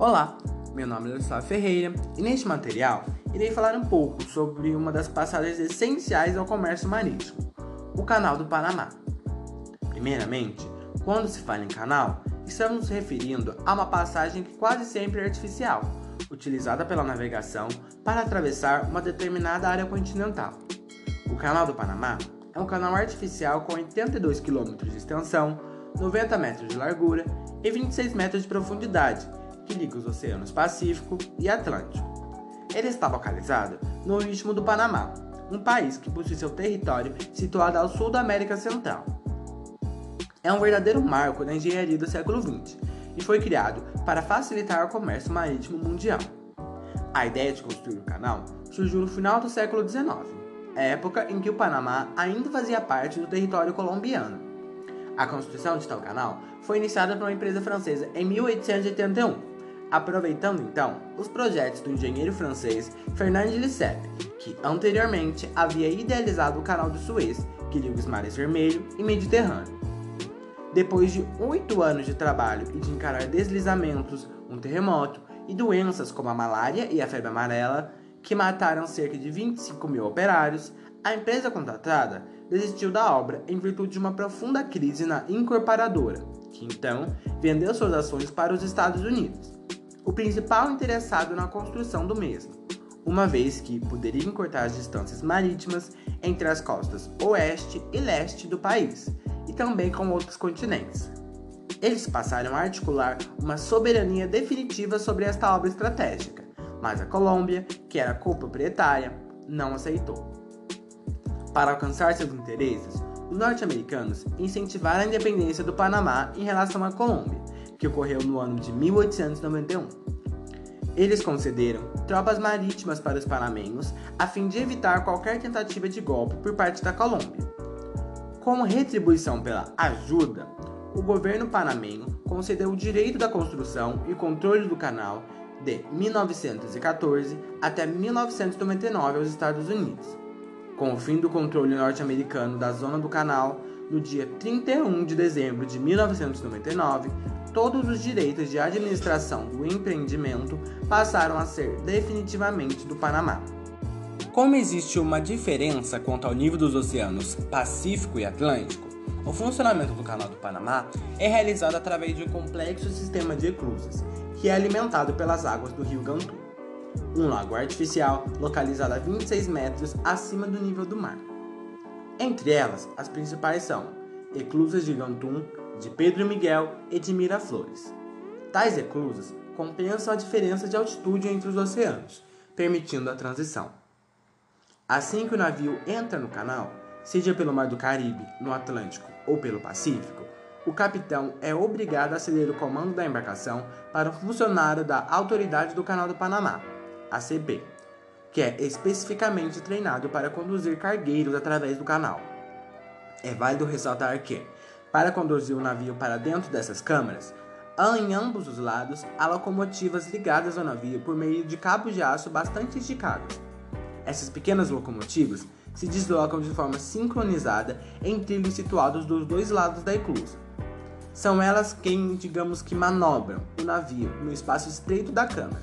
Olá, meu nome é Luciano Ferreira e neste material irei falar um pouco sobre uma das passagens essenciais ao comércio marítimo, o Canal do Panamá. Primeiramente, quando se fala em canal, estamos nos referindo a uma passagem que quase sempre é artificial, utilizada pela navegação para atravessar uma determinada área continental. O Canal do Panamá é um canal artificial com 82 km de extensão, 90 metros de largura e 26 metros de profundidade, que liga os oceanos Pacífico e Atlântico. Ele está localizado no Istmo do Panamá, um país que possui seu território situado ao sul da América Central. É um verdadeiro marco da engenharia do século XX e foi criado para facilitar o comércio marítimo mundial. A ideia de construir o canal surgiu no final do século XIX, época em que o Panamá ainda fazia parte do território colombiano. A construção de tal canal foi iniciada por uma empresa francesa em 1881 aproveitando então os projetos do engenheiro francês Fernand Lesseps, que anteriormente havia idealizado o canal do Suez, que liga os mares Vermelho e Mediterrâneo. Depois de oito anos de trabalho e de encarar deslizamentos, um terremoto e doenças como a malária e a febre amarela, que mataram cerca de 25 mil operários, a empresa contratada desistiu da obra em virtude de uma profunda crise na incorporadora, que então vendeu suas ações para os Estados Unidos o principal interessado na construção do mesmo, uma vez que poderia encurtar as distâncias marítimas entre as costas oeste e leste do país, e também com outros continentes. Eles passaram a articular uma soberania definitiva sobre esta obra estratégica, mas a Colômbia, que era coproprietária, não aceitou. Para alcançar seus interesses, os norte-americanos incentivaram a independência do Panamá em relação à Colômbia, que ocorreu no ano de 1891. Eles concederam tropas marítimas para os panamenhos a fim de evitar qualquer tentativa de golpe por parte da Colômbia. Como retribuição pela ajuda, o governo panamenho concedeu o direito da construção e controle do canal de 1914 até 1999 aos Estados Unidos. Com o fim do controle norte-americano da zona do canal, no dia 31 de dezembro de 1999, todos os direitos de administração do empreendimento passaram a ser definitivamente do Panamá. Como existe uma diferença quanto ao nível dos oceanos Pacífico e Atlântico, o funcionamento do Canal do Panamá é realizado através de um complexo sistema de eclusas, que é alimentado pelas águas do rio Gantu, um lago artificial localizado a 26 metros acima do nível do mar. Entre elas, as principais são Eclusas de Gantum, de Pedro Miguel e de Miraflores. Tais eclusas compensam a diferença de altitude entre os oceanos, permitindo a transição. Assim que o navio entra no canal, seja pelo Mar do Caribe, no Atlântico ou pelo Pacífico, o capitão é obrigado a ceder o comando da embarcação para um funcionário da Autoridade do Canal do Panamá, ACP, que é especificamente treinado para conduzir cargueiros através do canal. É válido ressaltar que, para conduzir o navio para dentro dessas câmaras, há em ambos os lados há locomotivas ligadas ao navio por meio de cabos de aço bastante esticados. Essas pequenas locomotivas se deslocam de forma sincronizada em trilhos situados dos dois lados da eclusa. São elas quem, digamos que, manobram o navio no espaço estreito da câmara.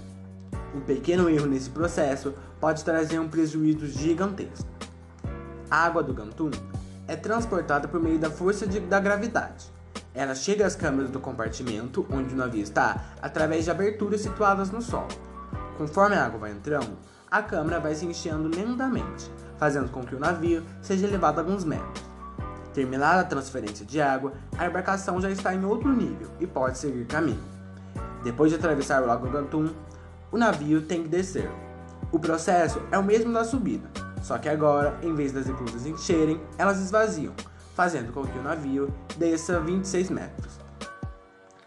Um pequeno erro nesse processo pode trazer um prejuízo gigantesco. A água do Gantum é transportada por meio da força de, da gravidade. Ela chega às câmeras do compartimento onde o navio está através de aberturas situadas no solo. Conforme a água vai entrando, a câmara vai se enchendo lentamente, fazendo com que o navio seja elevado alguns metros. Terminada a transferência de água, a embarcação já está em outro nível e pode seguir caminho. Depois de atravessar o Lago Gantum, o navio tem que descer. O processo é o mesmo da subida, só que agora, em vez das eclusas encherem, elas esvaziam, fazendo com que o navio desça 26 metros.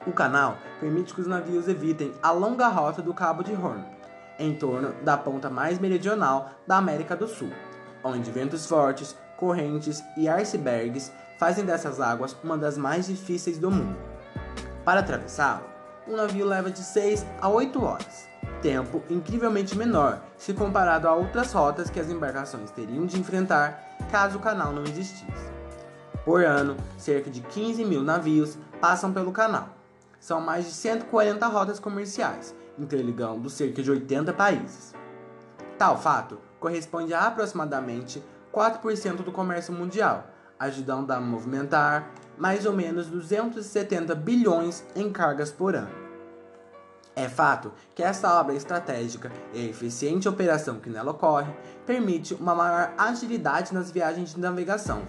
O canal permite que os navios evitem a longa rota do Cabo de Horn, em torno da ponta mais meridional da América do Sul, onde ventos fortes, correntes e icebergs fazem dessas águas uma das mais difíceis do mundo. Para atravessá-lo, um navio leva de 6 a 8 horas tempo incrivelmente menor se comparado a outras rotas que as embarcações teriam de enfrentar caso o canal não existisse. Por ano, cerca de 15 mil navios passam pelo canal. São mais de 140 rotas comerciais, interligando cerca de 80 países. Tal fato corresponde a aproximadamente 4% do comércio mundial, ajudando a movimentar mais ou menos 270 bilhões em cargas por ano. É fato que essa obra estratégica e a eficiente operação que nela ocorre permite uma maior agilidade nas viagens de navegação.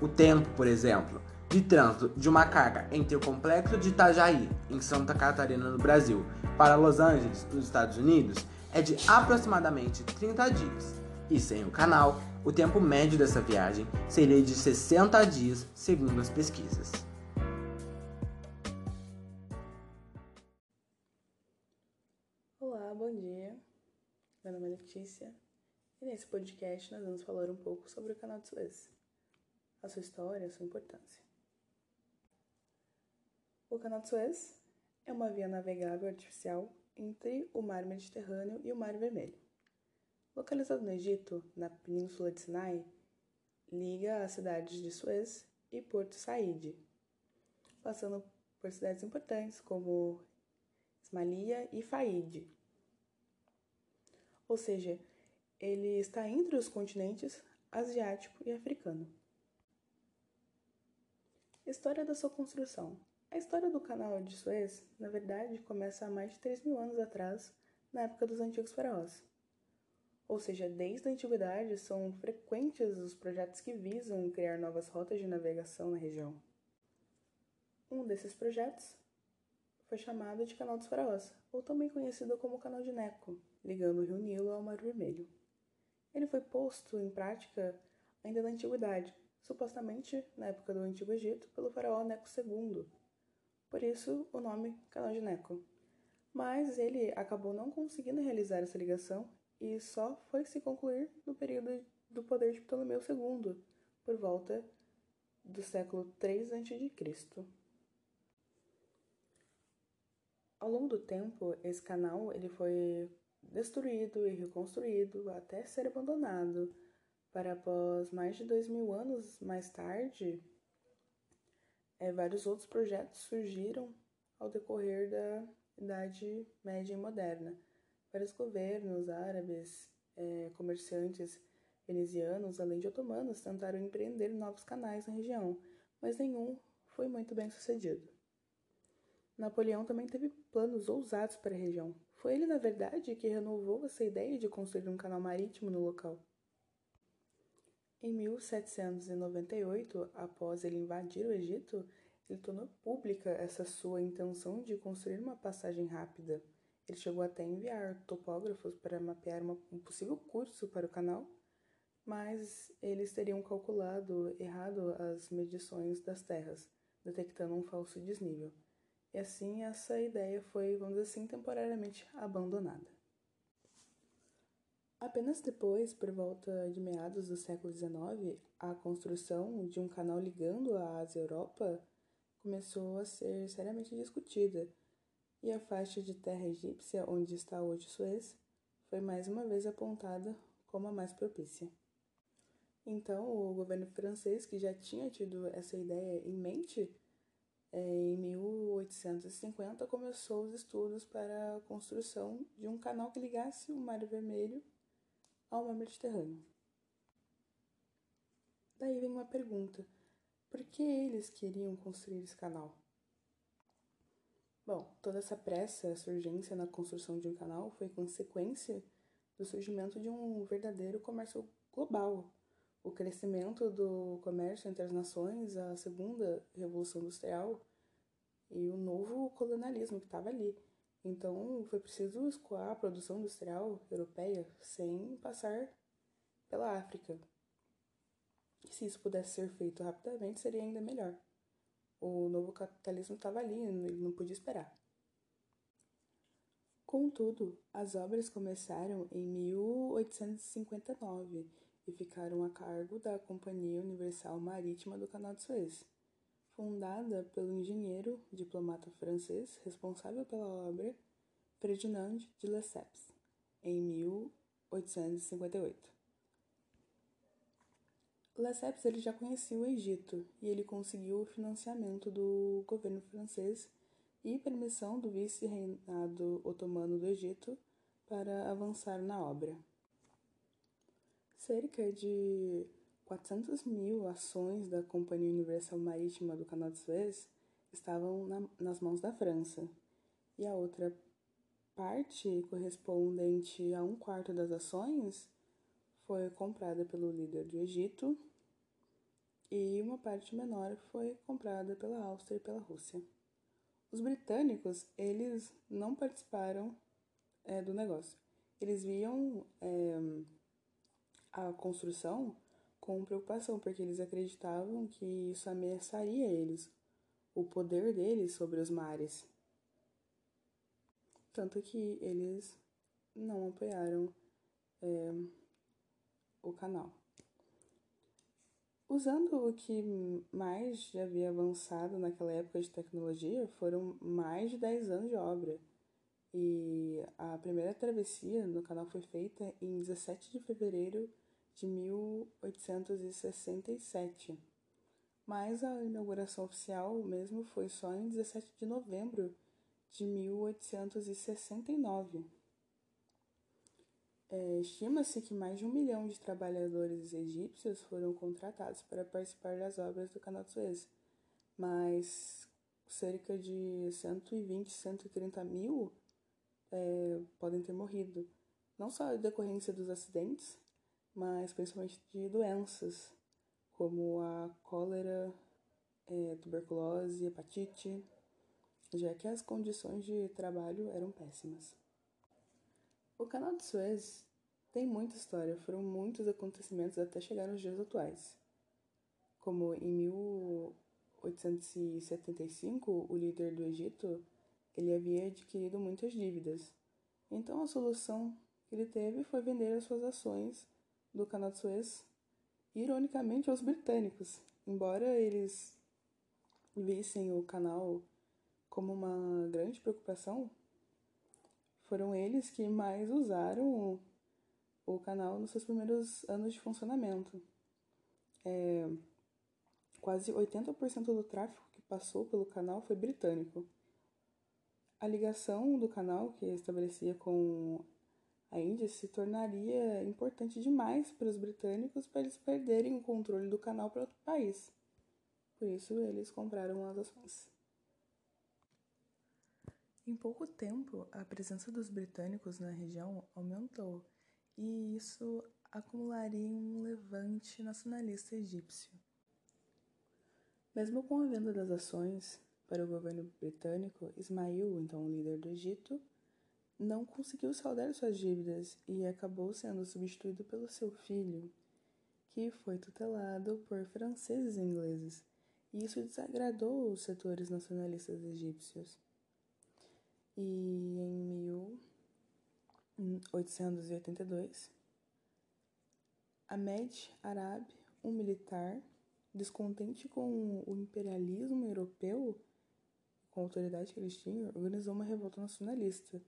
O tempo, por exemplo, de trânsito de uma carga entre o complexo de Itajaí, em Santa Catarina, no Brasil, para Los Angeles, nos Estados Unidos, é de aproximadamente 30 dias. E sem o canal, o tempo médio dessa viagem seria de 60 dias, segundo as pesquisas. Bom dia. Meu nome é Letícia e nesse podcast nós vamos falar um pouco sobre o Canal de Suez, a sua história, a sua importância. O Canal de Suez é uma via navegável artificial entre o Mar Mediterrâneo e o Mar Vermelho. Localizado no Egito, na Península de Sinai, liga as cidades de Suez e Porto Said, passando por cidades importantes como Ismailia e Faid, ou seja, ele está entre os continentes asiático e africano. História da sua construção. A história do canal de Suez, na verdade, começa há mais de 3 mil anos atrás, na época dos antigos faraós. Ou seja, desde a antiguidade são frequentes os projetos que visam criar novas rotas de navegação na região. Um desses projetos foi chamado de Canal dos Faraós, ou também conhecido como Canal de Neco, ligando o Rio Nilo ao Mar Vermelho. Ele foi posto em prática ainda na Antiguidade, supostamente na época do Antigo Egito, pelo faraó Neco II. Por isso, o nome Canal de Neco. Mas ele acabou não conseguindo realizar essa ligação e só foi se concluir no período do poder de Ptolomeu II, por volta do século 3 a.C. Ao longo do tempo, esse canal ele foi destruído e reconstruído até ser abandonado, para após mais de dois mil anos mais tarde, é, vários outros projetos surgiram ao decorrer da Idade Média e Moderna. Vários governos árabes, é, comerciantes venezianos, além de otomanos, tentaram empreender novos canais na região, mas nenhum foi muito bem sucedido. Napoleão também teve planos ousados para a região. Foi ele, na verdade, que renovou essa ideia de construir um canal marítimo no local. Em 1798, após ele invadir o Egito, ele tornou pública essa sua intenção de construir uma passagem rápida. Ele chegou até a enviar topógrafos para mapear uma, um possível curso para o canal, mas eles teriam calculado errado as medições das terras, detectando um falso desnível. E assim essa ideia foi, vamos dizer assim, temporariamente abandonada. Apenas depois, por volta de meados do século XIX, a construção de um canal ligando a Ásia e Europa começou a ser seriamente discutida, e a faixa de terra egípcia, onde está hoje Suez, foi mais uma vez apontada como a mais propícia. Então, o governo francês, que já tinha tido essa ideia em mente, em 1850 começou os estudos para a construção de um canal que ligasse o Mar Vermelho ao Mar Mediterrâneo. Daí vem uma pergunta: por que eles queriam construir esse canal? Bom, toda essa pressa, essa urgência na construção de um canal foi consequência do surgimento de um verdadeiro comércio global. O crescimento do comércio entre as nações, a segunda revolução industrial e o novo colonialismo que estava ali. Então foi preciso escoar a produção industrial europeia sem passar pela África. E se isso pudesse ser feito rapidamente, seria ainda melhor. O novo capitalismo estava ali, ele não podia esperar. Contudo, as obras começaram em 1859 e ficaram a cargo da Companhia Universal Marítima do Canal de Suez, fundada pelo engenheiro diplomata francês responsável pela obra Ferdinand de Lesseps, em 1858. Lesseps ele já conhecia o Egito e ele conseguiu o financiamento do governo francês e permissão do vice-reinado otomano do Egito para avançar na obra. Cerca de 400 mil ações da Companhia Universal Marítima do Canal de Suez estavam na, nas mãos da França, e a outra parte, correspondente a um quarto das ações, foi comprada pelo líder do Egito, e uma parte menor foi comprada pela Áustria e pela Rússia. Os britânicos, eles não participaram é, do negócio. Eles viam é, a construção com preocupação, porque eles acreditavam que isso ameaçaria eles, o poder deles sobre os mares. Tanto que eles não apoiaram é, o canal. Usando o que mais já havia avançado naquela época de tecnologia, foram mais de 10 anos de obra. E a primeira travessia no canal foi feita em 17 de fevereiro de 1867. Mas a inauguração oficial mesmo foi só em 17 de novembro de 1869. É, Estima-se que mais de um milhão de trabalhadores egípcios foram contratados para participar das obras do Canal de Suez, mas cerca de 120, 130 mil é, podem ter morrido, não só em decorrência dos acidentes, mas principalmente de doenças, como a cólera, é, tuberculose, hepatite, já que as condições de trabalho eram péssimas. O canal de Suez tem muita história, foram muitos acontecimentos até chegar nos dias atuais. Como em 1875, o líder do Egito ele havia adquirido muitas dívidas. Então a solução que ele teve foi vender as suas ações do canal de Suez, ironicamente, aos britânicos. Embora eles vissem o canal como uma grande preocupação, foram eles que mais usaram o canal nos seus primeiros anos de funcionamento. É, quase 80% do tráfego que passou pelo canal foi britânico. A ligação do canal que estabelecia com a Índia se tornaria importante demais para os britânicos para eles perderem o controle do canal para outro país. Por isso, eles compraram as ações. Em pouco tempo, a presença dos britânicos na região aumentou, e isso acumularia um levante nacionalista egípcio. Mesmo com a venda das ações para o governo britânico, Ismail, então o líder do Egito, não conseguiu saldar suas dívidas e acabou sendo substituído pelo seu filho, que foi tutelado por franceses e ingleses, e isso desagradou os setores nacionalistas egípcios. E em 1882, Ahmed Arab, um militar, descontente com o imperialismo europeu, com a autoridade que eles tinham, organizou uma revolta nacionalista,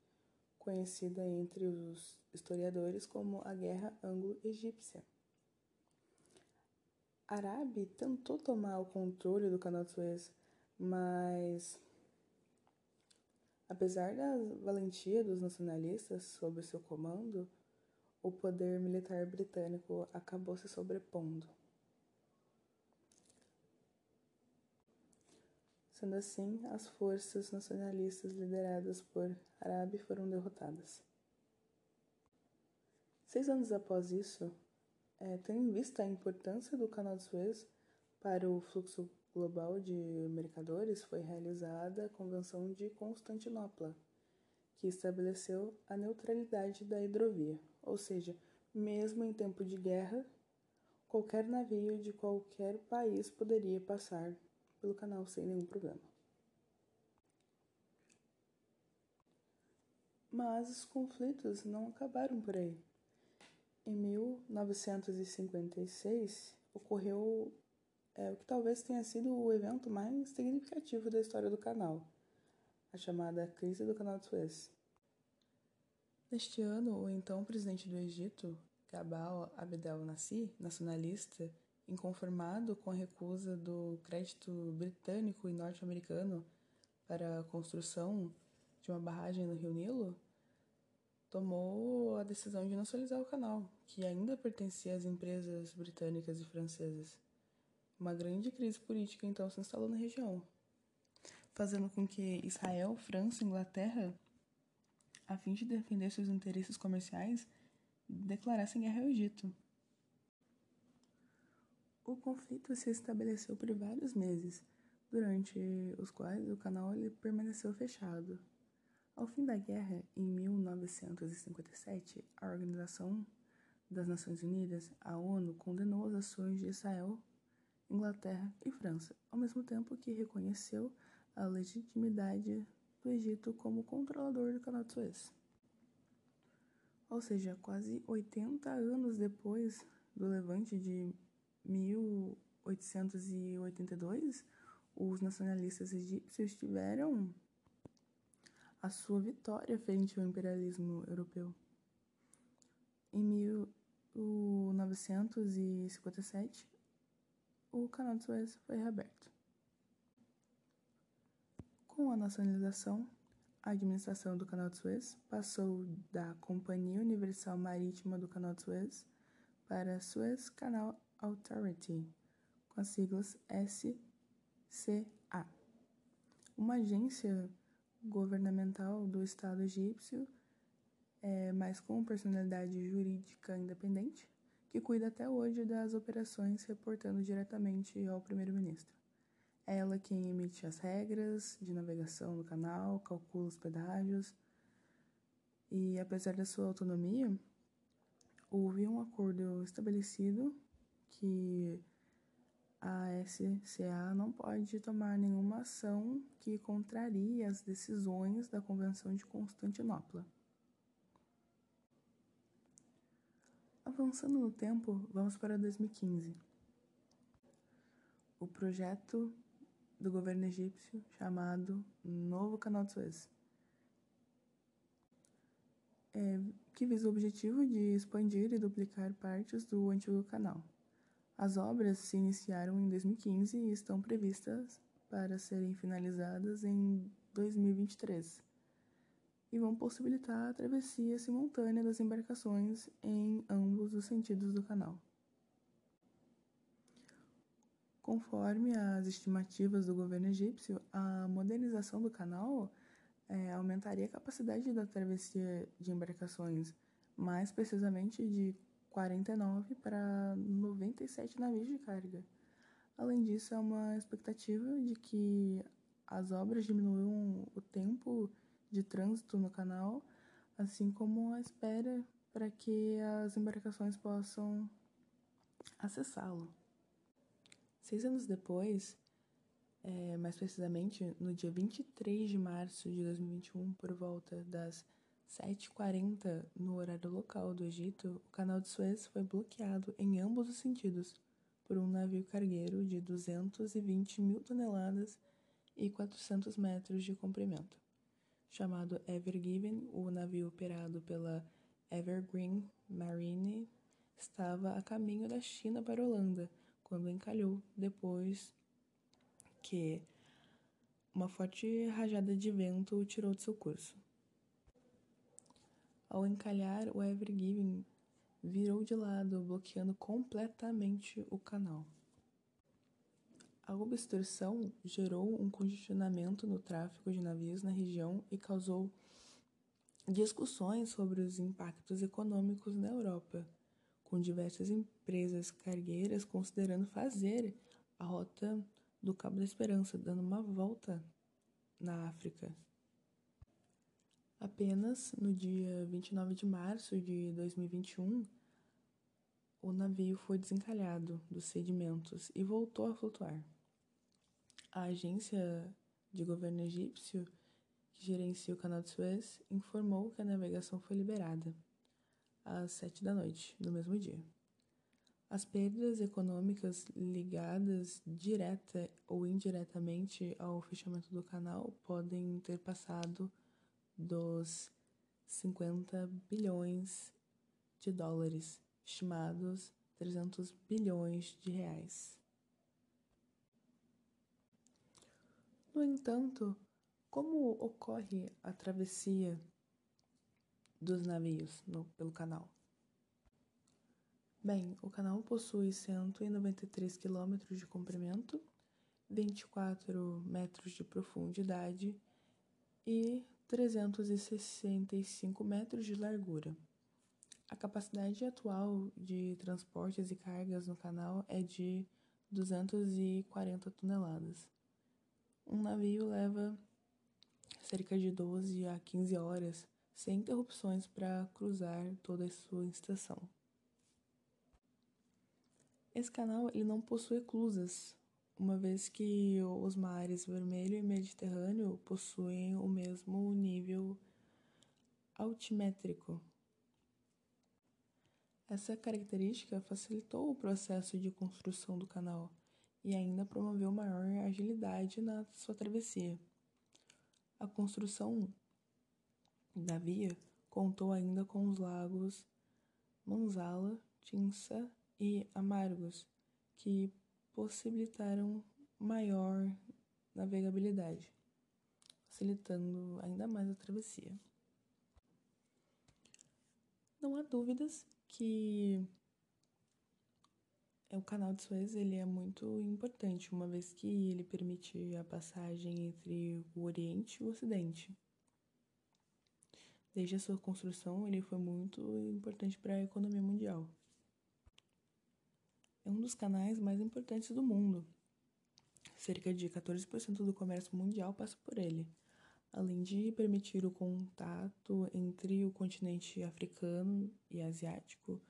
conhecida entre os historiadores como a Guerra Anglo-Egípcia. Arabi tentou tomar o controle do Canal Suez, mas Apesar da valentia dos nacionalistas sob seu comando, o poder militar britânico acabou se sobrepondo. Sendo assim, as forças nacionalistas lideradas por Arabi foram derrotadas. Seis anos após isso, é, tendo em vista a importância do Canal de Suez para o fluxo global de mercadores foi realizada a Convenção de Constantinopla, que estabeleceu a neutralidade da hidrovia, ou seja, mesmo em tempo de guerra, qualquer navio de qualquer país poderia passar pelo canal sem nenhum problema. Mas os conflitos não acabaram por aí. Em 1956 ocorreu é, o que talvez tenha sido o evento mais significativo da história do canal, a chamada Crise do Canal de Suez. Neste ano, o então presidente do Egito, Gabal Abdel Nasser, nacionalista, inconformado com a recusa do crédito britânico e norte-americano para a construção de uma barragem no Rio Nilo, tomou a decisão de nacionalizar o canal, que ainda pertencia às empresas britânicas e francesas. Uma grande crise política então se instalou na região, fazendo com que Israel, França e Inglaterra, a fim de defender seus interesses comerciais, declarassem guerra ao Egito. O conflito se estabeleceu por vários meses, durante os quais o canal permaneceu fechado. Ao fim da guerra, em 1957, a Organização das Nações Unidas, a ONU, condenou as ações de Israel, Inglaterra e França, ao mesmo tempo que reconheceu a legitimidade do Egito como controlador do Canal de Suez. Ou seja, quase 80 anos depois do levante de 1882, os nacionalistas egípcios tiveram a sua vitória frente ao imperialismo europeu. Em 1957, o Canal de Suez foi reaberto. Com a nacionalização, a administração do Canal de Suez passou da Companhia Universal Marítima do Canal de Suez para Suez Canal Authority, com as siglas SCA, uma agência governamental do Estado egípcio, é, mas com personalidade jurídica independente, que cuida até hoje das operações reportando diretamente ao primeiro-ministro. É ela quem emite as regras de navegação no canal, calcula os pedágios. E apesar da sua autonomia, houve um acordo estabelecido que a SCA não pode tomar nenhuma ação que contrarie as decisões da Convenção de Constantinopla. Avançando no tempo, vamos para 2015. O projeto do governo egípcio chamado Novo Canal de Suez, é, que visa o objetivo de expandir e duplicar partes do antigo canal. As obras se iniciaram em 2015 e estão previstas para serem finalizadas em 2023 e vão possibilitar a travessia simultânea das embarcações em ambos os sentidos do canal. Conforme as estimativas do governo egípcio, a modernização do canal é, aumentaria a capacidade da travessia de embarcações, mais precisamente de 49 para 97 navios de carga. Além disso, há uma expectativa de que as obras diminuam o tempo de trânsito no canal, assim como a espera para que as embarcações possam acessá-lo. Seis anos depois, é, mais precisamente no dia 23 de março de 2021, por volta das 7h40 no horário local do Egito, o canal de Suez foi bloqueado em ambos os sentidos por um navio cargueiro de 220 mil toneladas e 400 metros de comprimento. Chamado Ever Given, o navio operado pela Evergreen Marine estava a caminho da China para a Holanda quando encalhou depois que uma forte rajada de vento o tirou de seu curso. Ao encalhar, o Ever Given virou de lado, bloqueando completamente o canal. A obstrução gerou um congestionamento no tráfego de navios na região e causou discussões sobre os impactos econômicos na Europa, com diversas empresas cargueiras considerando fazer a rota do Cabo da Esperança, dando uma volta na África. Apenas no dia 29 de março de 2021, o navio foi desencalhado dos sedimentos e voltou a flutuar. A agência de governo egípcio, que gerencia o canal de Suez, informou que a navegação foi liberada às sete da noite do mesmo dia. As perdas econômicas ligadas direta ou indiretamente ao fechamento do canal podem ter passado dos 50 bilhões de dólares, estimados 300 bilhões de reais. No entanto, Como ocorre a travessia dos navios no, pelo canal? Bem, o canal possui 193 quilômetros de comprimento, 24 metros de profundidade e 365 metros de largura. A capacidade atual de transportes e cargas no canal é de 240 toneladas. Um navio leva cerca de 12 a 15 horas sem interrupções para cruzar toda a sua estação. Esse canal ele não possui eclusas, uma vez que os mares Vermelho e Mediterrâneo possuem o mesmo nível altimétrico. Essa característica facilitou o processo de construção do canal e ainda promoveu maior agilidade na sua travessia. A construção da via contou ainda com os lagos Manzala, Tinsa e Amargos, que possibilitaram maior navegabilidade, facilitando ainda mais a travessia. Não há dúvidas que o canal de Suez ele é muito importante, uma vez que ele permite a passagem entre o Oriente e o Ocidente. Desde a sua construção, ele foi muito importante para a economia mundial é um dos canais mais importantes do mundo. Cerca de 14% do comércio mundial passa por ele, além de permitir o contato entre o continente africano e asiático,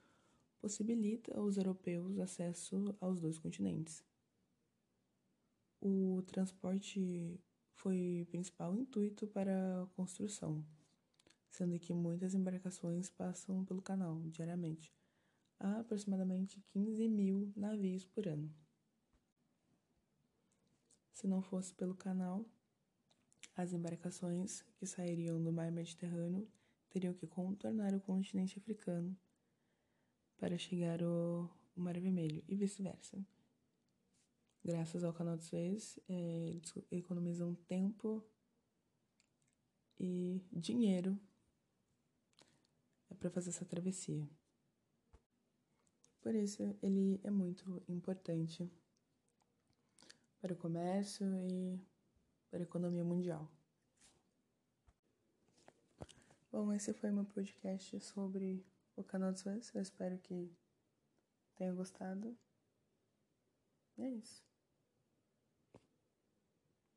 possibilita aos europeus acesso aos dois continentes. O transporte foi o principal intuito para a construção, sendo que muitas embarcações passam pelo canal diariamente a aproximadamente 15 mil navios por ano. Se não fosse pelo canal, as embarcações que sairiam do mar Mediterrâneo teriam que contornar o continente africano para chegar ao Mar Vermelho e vice-versa. Graças ao canal de Suez, é, eles economizam tempo e dinheiro para fazer essa travessia. Por isso, ele é muito importante para o comércio e para a economia mundial. Bom, esse foi meu podcast sobre o canal de Suez. Eu espero que tenha gostado. E é isso.